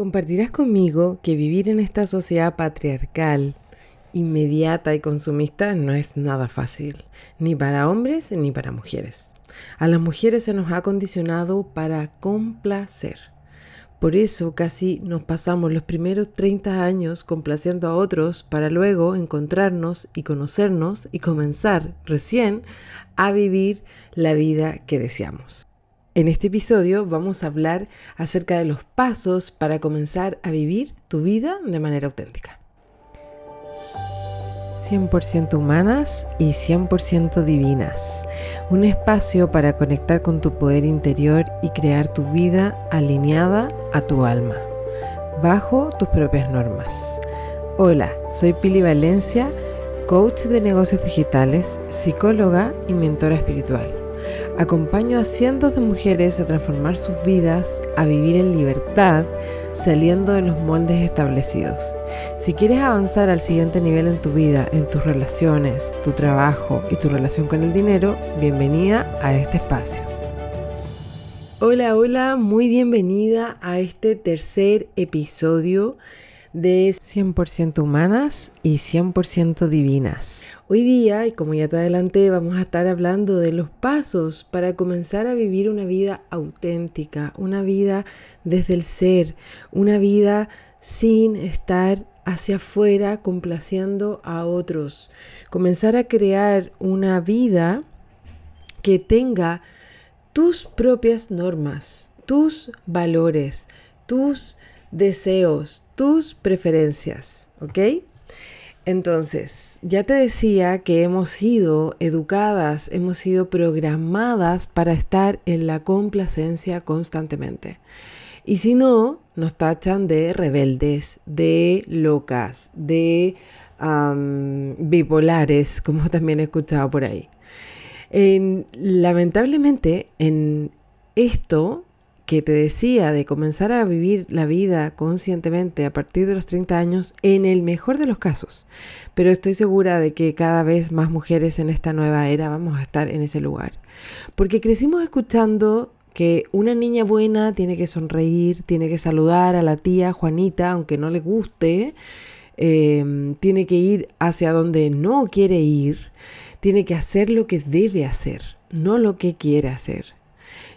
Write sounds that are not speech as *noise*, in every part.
Compartirás conmigo que vivir en esta sociedad patriarcal, inmediata y consumista no es nada fácil, ni para hombres ni para mujeres. A las mujeres se nos ha condicionado para complacer. Por eso casi nos pasamos los primeros 30 años complaciendo a otros para luego encontrarnos y conocernos y comenzar recién a vivir la vida que deseamos. En este episodio vamos a hablar acerca de los pasos para comenzar a vivir tu vida de manera auténtica. 100% humanas y 100% divinas. Un espacio para conectar con tu poder interior y crear tu vida alineada a tu alma, bajo tus propias normas. Hola, soy Pili Valencia, coach de negocios digitales, psicóloga y mentora espiritual. Acompaño a cientos de mujeres a transformar sus vidas, a vivir en libertad, saliendo de los moldes establecidos. Si quieres avanzar al siguiente nivel en tu vida, en tus relaciones, tu trabajo y tu relación con el dinero, bienvenida a este espacio. Hola, hola, muy bienvenida a este tercer episodio de 100% humanas y 100% divinas. Hoy día, y como ya te adelanté, vamos a estar hablando de los pasos para comenzar a vivir una vida auténtica, una vida desde el ser, una vida sin estar hacia afuera complaciendo a otros. Comenzar a crear una vida que tenga tus propias normas, tus valores, tus deseos, tus preferencias, ¿ok? Entonces, ya te decía que hemos sido educadas, hemos sido programadas para estar en la complacencia constantemente. Y si no, nos tachan de rebeldes, de locas, de bipolares, como también he escuchado por ahí. lamentablemente, en esto que te decía de comenzar a vivir la vida conscientemente a partir de los 30 años, en el mejor de los casos. Pero estoy segura de que cada vez más mujeres en esta nueva era vamos a estar en ese lugar. Porque crecimos escuchando que una niña buena tiene que sonreír, tiene que saludar a la tía Juanita, aunque no le guste, em, tiene que ir hacia donde no quiere ir, tiene que hacer lo que debe hacer, no lo que quiere hacer.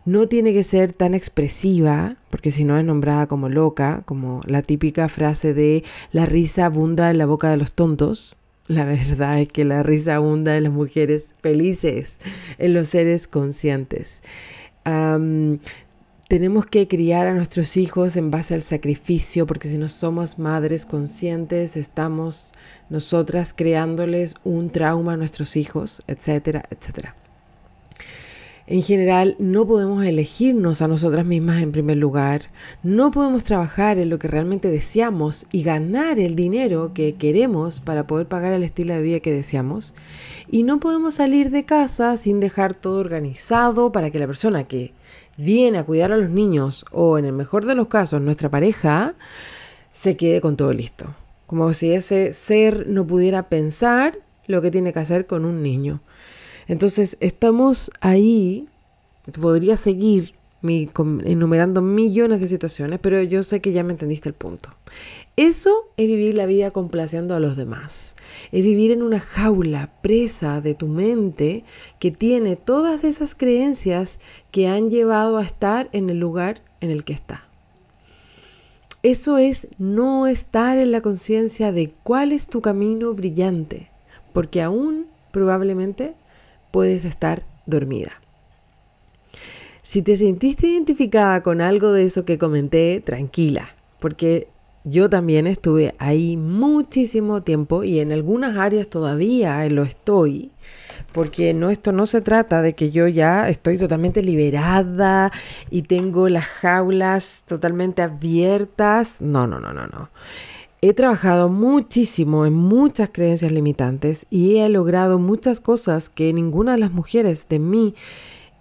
No tiene que ser tan expresiva, porque si no es nombrada como loca, como la típica frase de la risa abunda en la boca de los tontos. La verdad es que la risa abunda en las mujeres felices, en los seres conscientes. tenemos que criar a nuestros hijos en base al sacrificio, porque si no somos madres conscientes, estamos nosotras creándoles un trauma a nuestros hijos, etcétera, etcétera. En general, no podemos elegirnos a nosotras mismas en primer lugar, no podemos trabajar en lo que realmente deseamos y ganar el dinero que queremos para poder pagar el estilo de vida que deseamos, y no podemos salir de casa sin dejar todo organizado para que la persona que viene a cuidar a los niños, o en el mejor de los casos nuestra pareja, se quede con todo listo. Como si ese ser no pudiera pensar lo que tiene que hacer con un niño. Entonces estamos ahí, podría seguir enumerando millones de situaciones, pero yo sé que ya me entendiste el punto. Eso es vivir la vida complaciendo a los demás. Es vivir en una jaula presa de tu mente que tiene todas esas creencias que han llevado a estar en el lugar en el que está. Eso es no estar en la conciencia de cuál es tu camino brillante, porque aún probablemente puedes estar dormida. Si te sentiste identificada con algo de eso que comenté, tranquila, porque yo también estuve ahí muchísimo tiempo y en algunas áreas todavía lo estoy, porque no esto no se trata de que yo ya estoy totalmente liberada y tengo las jaulas totalmente abiertas. No, no, no, no, no. He trabajado muchísimo en muchas creencias limitantes y he logrado muchas cosas que ninguna de las mujeres de mis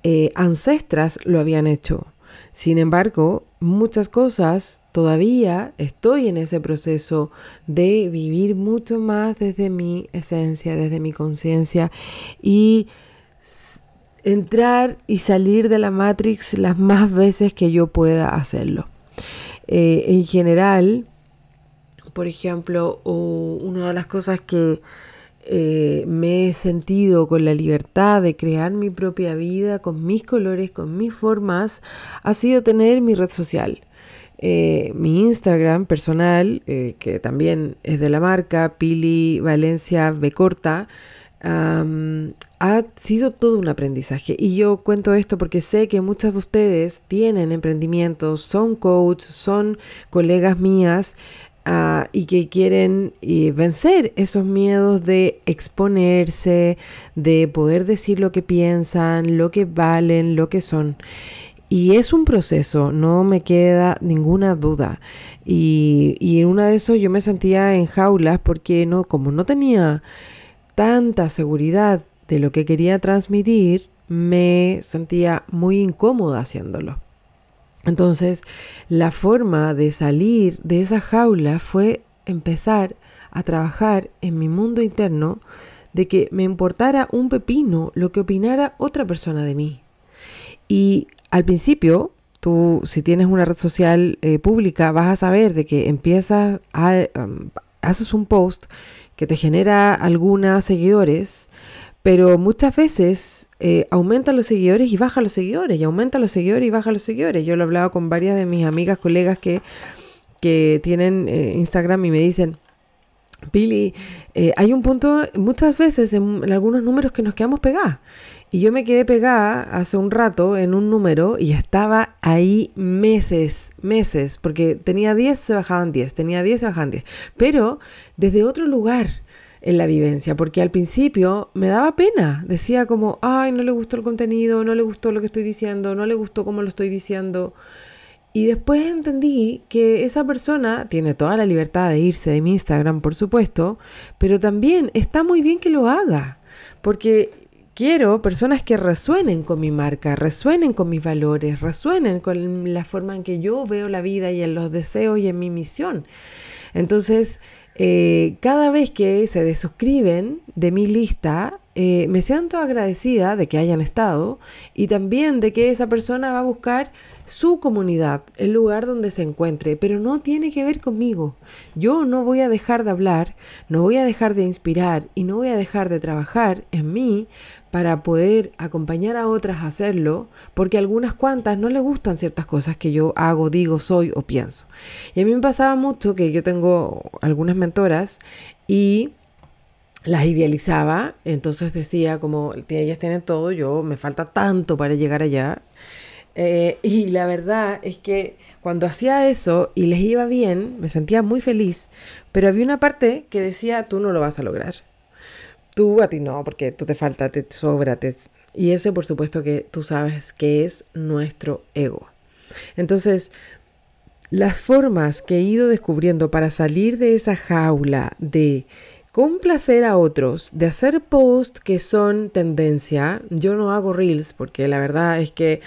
eh, ancestras lo habían hecho. Sin embargo, muchas cosas todavía estoy en ese proceso de vivir mucho más desde mi esencia, desde mi conciencia y entrar y salir de la Matrix las más veces que yo pueda hacerlo. Eh, en general, por ejemplo, una de las cosas que eh, me he sentido con la libertad de crear mi propia vida, con mis colores, con mis formas, ha sido tener mi red social. Eh, mi Instagram personal, eh, que también es de la marca, Pili Valencia B Corta, ha sido todo un aprendizaje. Y yo cuento esto porque sé que muchas de ustedes tienen emprendimientos, son coaches, son colegas mías Ah, y que quieren eh, vencer esos miedos de exponerse, de poder decir lo que piensan, lo que valen, lo que son. Y es un proceso, no me queda ninguna duda. Y, y en una de esos yo me sentía en jaulas porque no, como no tenía tanta seguridad de lo que quería transmitir, me sentía muy incómoda haciéndolo. Entonces, la forma de salir de esa jaula fue empezar a trabajar en mi mundo interno de que me importara un pepino lo que opinara otra persona de mí. Y al principio, tú si tienes una red social eh, pública, vas a saber de que empiezas a... Um, haces un post que te genera algunos seguidores, pero muchas veces eh, aumenta los seguidores y baja los seguidores, y aumenta los seguidores y baja los seguidores. Yo lo he hablado con varias de mis amigas, colegas que, que tienen eh, Instagram y me dicen, Pili, eh, hay un punto, muchas veces en, en, algunos números que nos quedamos pegadas. Y yo me quedé pegada hace un rato en un número y estaba ahí meses, meses, porque tenía 10, se bajaban 10, tenía 10, se bajaban 10. Pero desde otro lugar en la vivencia, porque al principio me daba pena, decía como, ay, no le gustó el contenido, no le gustó lo que estoy diciendo, no le gustó cómo lo estoy diciendo. Y después entendí que esa persona tiene toda la libertad de irse de mi Instagram, por supuesto, pero también está muy bien que lo haga, porque quiero personas que resuenen con mi marca, resuenen con mis valores, resuenen con la forma en que yo veo la vida y en los deseos y en mi misión. Entonces, eh, cada vez que se desuscriben de mi lista, eh, me siento agradecida de que hayan estado y también de que esa persona va a buscar su comunidad, el lugar donde se encuentre, pero no tiene que ver conmigo. Yo no voy a dejar de hablar, no voy a dejar de inspirar y no voy a dejar de trabajar en mí para poder acompañar a otras a hacerlo, porque algunas cuantas no les gustan ciertas cosas que yo hago, digo, soy o pienso. Y a mí me pasaba mucho que yo tengo algunas mentoras y las idealizaba, entonces decía como ellas tienen todo, yo me falta tanto para llegar allá. Eh, y la verdad es que cuando hacía eso y les iba bien, me sentía muy feliz, pero había una parte que decía, tú no lo vas a lograr Tú a ti no, porque tú te falta, te sobra, y ese por supuesto que tú sabes que es nuestro ego. Entonces, las formas que he ido descubriendo para salir de esa jaula de complacer a otros, de hacer posts que son tendencia, yo no hago reels porque la verdad es que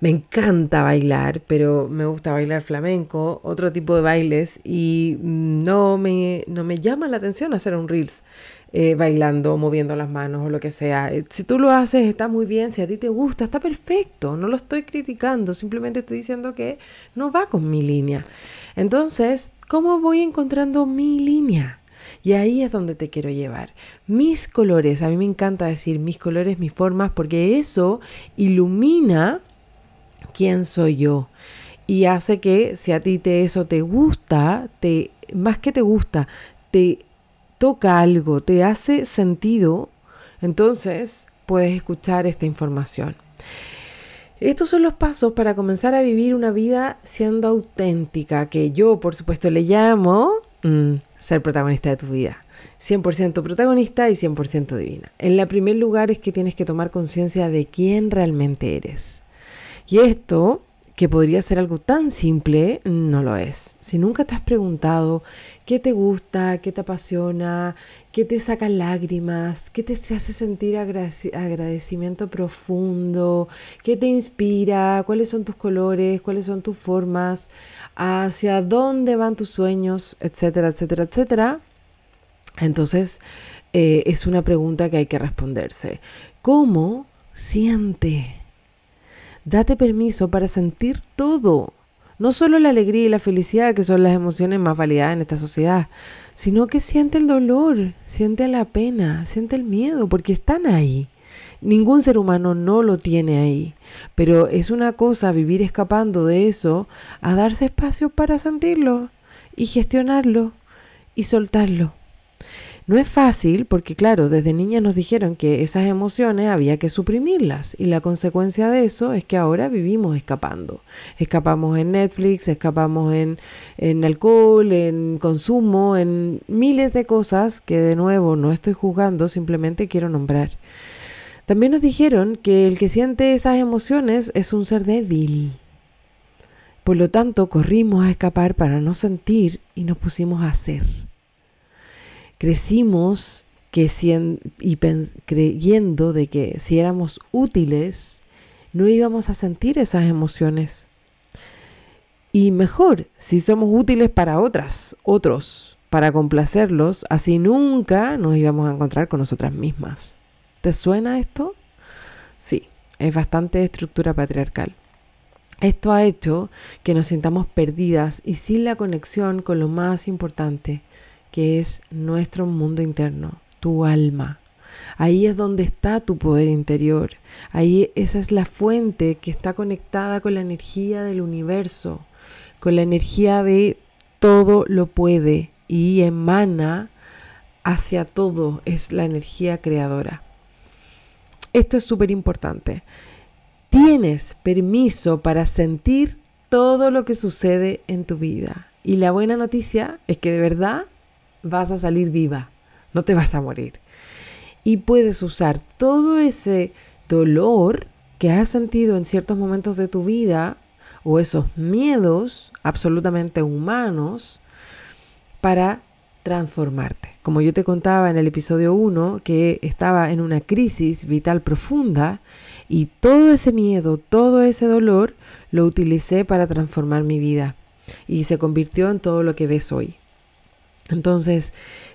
me encanta bailar, pero me gusta bailar flamenco, otro tipo de bailes y no me, no me llama la atención hacer un reels. Eh, bailando, moviendo las manos o lo que sea. Eh, si tú lo haces, está muy bien, si a ti te gusta, está perfecto, no lo estoy criticando, simplemente estoy diciendo que no va con mi línea. Entonces, ¿cómo voy encontrando mi línea? Y ahí es donde te quiero llevar. Mis colores, a mí me encanta decir mis colores, mis formas, porque eso ilumina quién soy yo y hace que si a ti te eso te gusta, te más que te gusta, te toca algo, te hace sentido, entonces puedes escuchar esta información. Estos son los pasos para comenzar a vivir una vida siendo auténtica, que yo por supuesto le llamo mm, ser protagonista de tu vida. 100% protagonista y 100% divina. En el primer lugar es que tienes que tomar conciencia de quién realmente eres. Y esto que podría ser algo tan simple, no lo es. Si nunca te has preguntado qué te gusta, qué te apasiona, qué te saca lágrimas, qué te hace sentir agradecimiento profundo, qué te inspira, cuáles son tus colores, cuáles son tus formas, hacia dónde van tus sueños, etcétera, etcétera, etcétera. Entonces, eh, es una pregunta que hay que responderse. ¿Cómo siente? Date permiso para sentir todo. No solo la alegría y la felicidad, que son las emociones más validadas en esta sociedad, sino que siente el dolor, siente la pena, siente el miedo, porque están ahí. Ningún ser humano no lo tiene ahí, pero es una cosa vivir escapando de eso a darse espacio para sentirlo y gestionarlo y soltarlo. No es fácil porque, claro, desde niña nos dijeron que esas emociones había que suprimirlas y la consecuencia de eso es que ahora vivimos escapando. Escapamos en Netflix, escapamos en, en alcohol, en consumo, en miles de cosas que de nuevo no estoy juzgando, simplemente quiero nombrar. También nos dijeron que el que siente esas emociones es un ser débil. Por lo tanto, corrimos a escapar para no sentir y nos pusimos a hacer crecimos y creyendo de que si éramos útiles, no íbamos a sentir esas emociones. Y mejor, si somos útiles para otras, otros, para complacerlos, así nunca nos íbamos a encontrar con nosotras mismas. ¿Te suena esto? Sí, es bastante estructura patriarcal. Esto ha hecho que nos sintamos perdidas y sin la conexión con lo más importante, que es nuestro mundo interno, tu alma. Ahí es donde está tu poder interior. Ahí esa es la fuente que está conectada con la energía del universo, con la energía de todo lo puede y emana hacia todo, es la energía creadora. Esto es súper importante. Tienes permiso para sentir todo lo que sucede en tu vida. Y la buena noticia es que de verdad vas a salir viva, no te vas a morir. Y puedes usar todo ese dolor que has sentido en ciertos momentos de tu vida o esos miedos absolutamente humanos para transformarte. Como yo te contaba en el episodio 1, que estaba en una crisis vital profunda y todo ese miedo, todo ese dolor lo utilicé para transformar mi vida y se convirtió en todo lo que ves hoy. Entonces,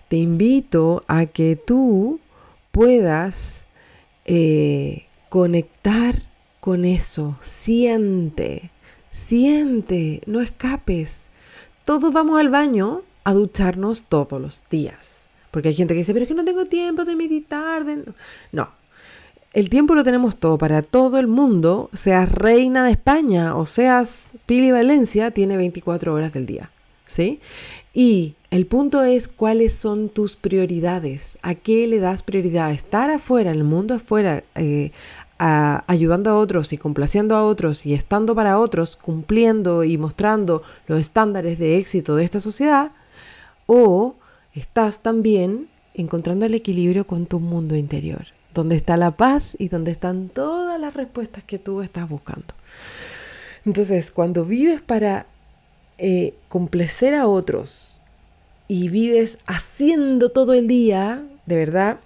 te invito a que tú puedas eh, conectar con eso. Siente, siente, no escapes. Todos vamos al baño a ducharnos todos los días. Porque hay gente que dice, pero es que no tengo tiempo de meditar. No, el tiempo lo tenemos todo para todo el mundo, seas reina de España o seas Pili Valencia, tiene 24 horas del día. ¿Sí? Y el punto es cuáles son tus prioridades, a qué le das prioridad, estar afuera, en el mundo afuera, eh, ayudando a otros y complaciendo a otros y estando para otros, cumpliendo y mostrando los estándares de éxito de esta sociedad, o estás también encontrando el equilibrio con tu mundo interior, donde está la paz y donde están todas las respuestas que tú estás buscando. Entonces, cuando vives para eh, complacer a otros y vives haciendo todo el día, de verdad,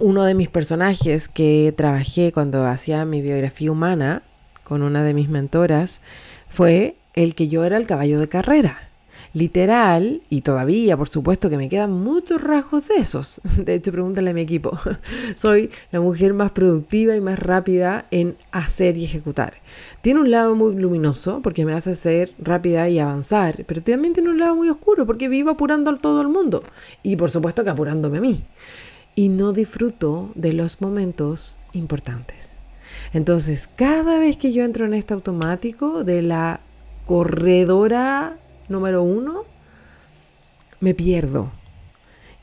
uno de mis personajes que trabajé cuando hacía mi biografía humana con una de mis mentoras fue el que yo era el caballo de carrera literal, y todavía por supuesto que me quedan muchos rasgos de esos. *laughs* De hecho, pregúntale a mi equipo. *laughs* Soy la mujer más productiva y más rápida en hacer y ejecutar. Tiene un lado muy luminoso porque me hace ser rápida y avanzar, pero también tiene un lado muy oscuro porque vivo apurando a todo el mundo y por supuesto que apurándome a mí. Y no disfruto de los momentos importantes. Entonces, cada vez que yo entro en este automático de la corredora número uno, me pierdo.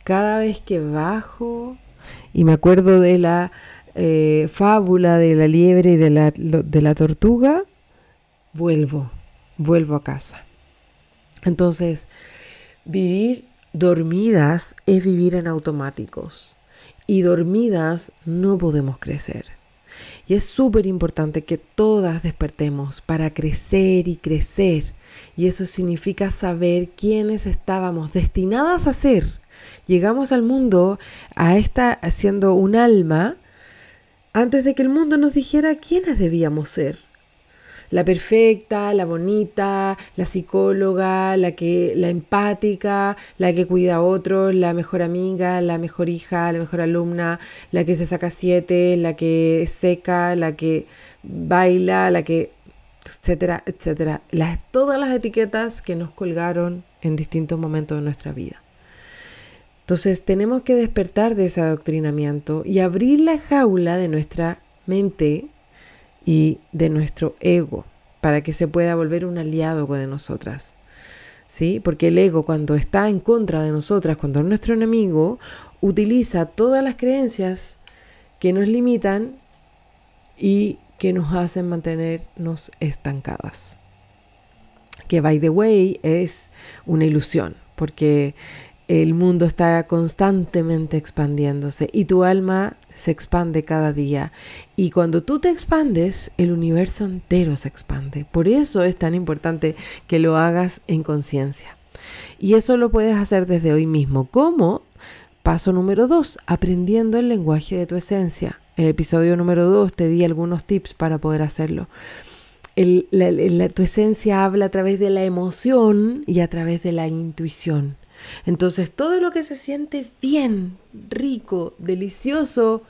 Cada vez que bajo y me acuerdo de la eh, fábula de la liebre y de la, de la tortuga, vuelvo, vuelvo a casa. Entonces, vivir dormidas es vivir en automáticos y dormidas no podemos crecer. Y es súper importante que todas despertemos para crecer y crecer y eso significa saber quiénes estábamos destinadas a ser. Llegamos al mundo a esta siendo un alma antes de que el mundo nos dijera quiénes debíamos ser. La perfecta, la bonita, la psicóloga, la que la empática, la que cuida a otros, la mejor amiga, la mejor hija, la mejor alumna, la que se saca siete, la que seca, la que baila, la que etcétera, etcétera. Las, todas las etiquetas que nos colgaron en distintos momentos de nuestra vida. Entonces tenemos que despertar de ese adoctrinamiento y abrir la jaula de nuestra mente y de nuestro ego para que se pueda volver un aliado de nosotras. ¿Sí? Porque el ego cuando está en contra de nosotras, cuando es nuestro enemigo, utiliza todas las creencias que nos limitan y que nos hacen mantenernos estancadas. Que by the way es una ilusión, porque el mundo está constantemente expandiéndose y tu alma se expande cada día. Y cuando tú te expandes, el universo entero se expande. Por eso es tan importante que lo hagas en conciencia. Y eso lo puedes hacer desde hoy mismo. ¿Cómo? Paso número dos, aprendiendo el lenguaje de tu esencia. El episodio número dos te di algunos tips para poder hacerlo. tu esencia habla a través de la emoción y a través de la intuición. Entonces todo lo que se siente bien, rico, delicioso,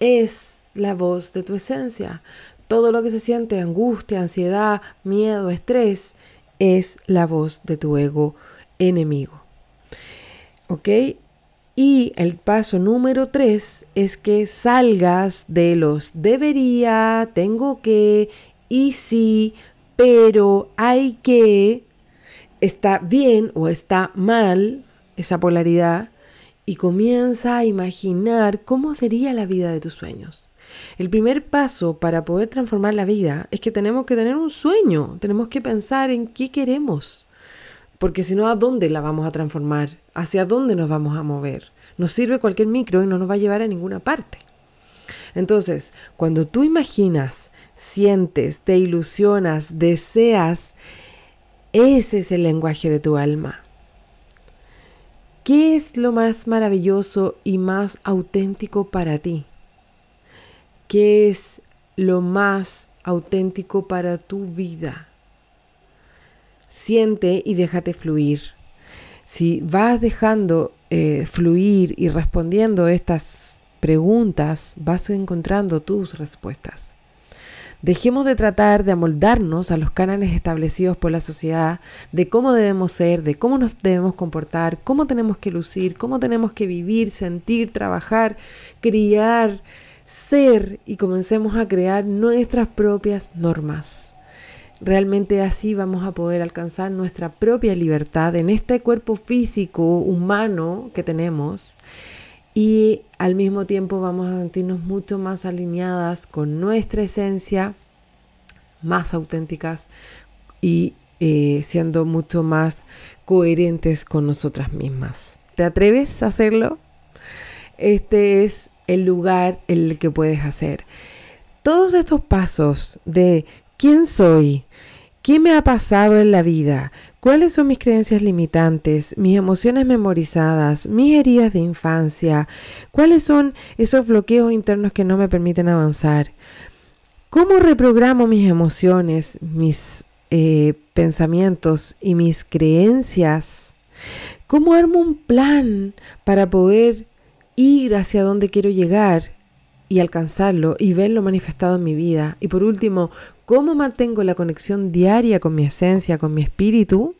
es la voz de tu esencia. Todo lo que se siente angustia, ansiedad, miedo, estrés, es la voz de tu ego enemigo. ¿Ok? Y el paso número tres es que salgas de los debería, tengo que, y sí, pero hay que, está bien o está mal esa polaridad y comienza a imaginar cómo sería la vida de tus sueños. El primer paso para poder transformar la vida es que tenemos que tener un sueño, tenemos que pensar en qué queremos, porque si no, ¿a dónde la vamos a transformar? ¿Hacia dónde nos vamos a mover? Nos sirve cualquier micro y no nos va a llevar a ninguna parte. Entonces, cuando tú imaginas, sientes, te ilusionas, deseas, ese es el lenguaje de tu alma. ¿Qué es lo más maravilloso y más auténtico para ti? ¿Qué es lo más auténtico para tu vida? Siente y déjate fluir. Si vas dejando eh, fluir y respondiendo estas preguntas, vas encontrando tus respuestas. Dejemos de tratar de amoldarnos a los cánones establecidos por la sociedad de cómo debemos ser, de cómo nos debemos comportar, cómo tenemos que lucir, cómo tenemos que vivir, sentir, trabajar, criar, ser y comencemos a crear nuestras propias normas. Realmente así vamos a poder alcanzar nuestra propia libertad en este cuerpo físico humano que tenemos y al mismo tiempo vamos a sentirnos mucho más alineadas con nuestra esencia, más auténticas y eh, siendo mucho más coherentes con nosotras mismas. ¿Te atreves a hacerlo? Este es el lugar en el que puedes hacer. Todos estos pasos de quién soy, qué me ha pasado en la vida, ¿Cuáles son mis creencias limitantes, mis emociones memorizadas, mis heridas de infancia? ¿Cuáles son esos bloqueos internos que no me permiten avanzar? ¿Cómo reprogramo mis emociones, mis eh, pensamientos y mis creencias? ¿Cómo armo un plan para poder ir hacia donde quiero llegar y alcanzarlo y verlo manifestado en mi vida? Y por último, ¿cómo mantengo la conexión diaria con mi esencia, con mi espíritu?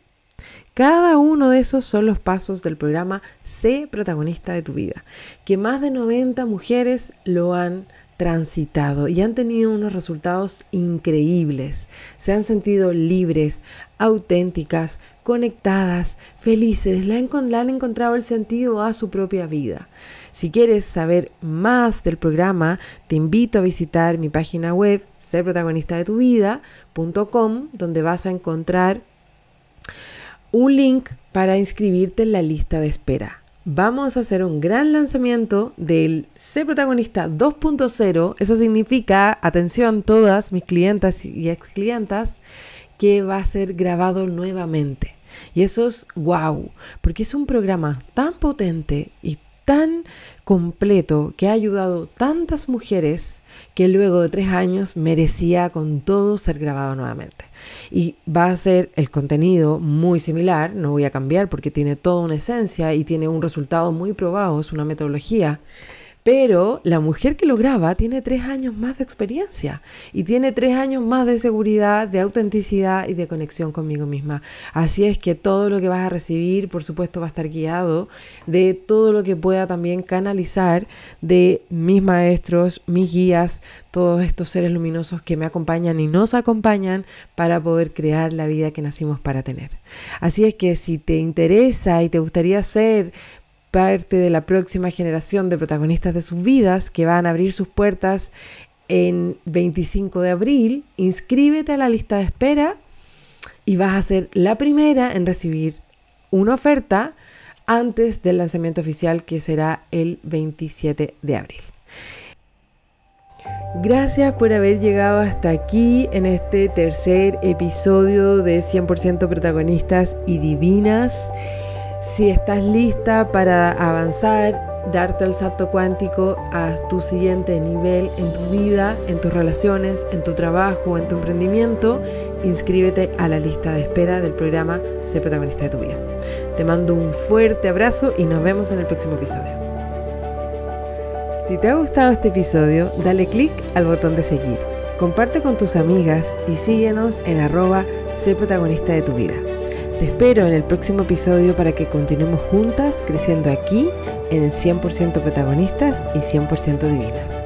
Cada uno de esos son los pasos del programa Sé protagonista de tu vida, que más de 90 mujeres lo han transitado y han tenido unos resultados increíbles. Se han sentido libres, auténticas, conectadas, felices, le han, encontrado el sentido a su propia vida. Si quieres saber más del programa, te invito a visitar mi página web, serprotagonistadetuvida.com, donde vas a encontrar un link para inscribirte en la lista de espera. Vamos a hacer un gran lanzamiento del C Protagonista 2.0. Eso significa, atención todas mis clientas y ex clientas, que va a ser grabado nuevamente. Y eso es wow, porque es un programa tan potente y tan completo que ha ayudado tantas mujeres que luego de tres años merecía con todo ser grabado nuevamente. Y va a ser el contenido muy similar, no voy a cambiar porque tiene toda una esencia y tiene un resultado muy probado, es una metodología, Pero la mujer que lo graba tiene tres años más de experiencia y tiene tres años más de seguridad, de autenticidad y de conexión conmigo misma. Así es que todo lo que vas a recibir, por supuesto, va a estar guiado de todo lo que pueda también canalizar de mis maestros, mis guías, todos estos seres luminosos que me acompañan y nos acompañan para poder crear la vida que nacimos para tener. Así es que si te interesa y te gustaría ser parte de la próxima generación de protagonistas de sus vidas que van a abrir sus puertas en 25 de abril, inscríbete a la lista de espera y vas a ser la primera en recibir una oferta antes del lanzamiento oficial que será el 27 de abril. Gracias por haber llegado hasta aquí en este tercer episodio de 100% protagonistas y divinas. Si estás lista para avanzar, darte el salto cuántico a tu siguiente nivel en tu vida, en tus relaciones, en tu trabajo, en tu emprendimiento, inscríbete a la lista de espera del programa Sé protagonista de tu vida. Te mando un fuerte abrazo y nos vemos en el próximo episodio. Si te ha gustado este episodio, dale click al botón de seguir. Comparte con tus amigas y síguenos en arroba sé protagonista de tu vida. Te espero en el próximo episodio para que continuemos juntas creciendo aquí en el 100% protagonistas y 100% divinas.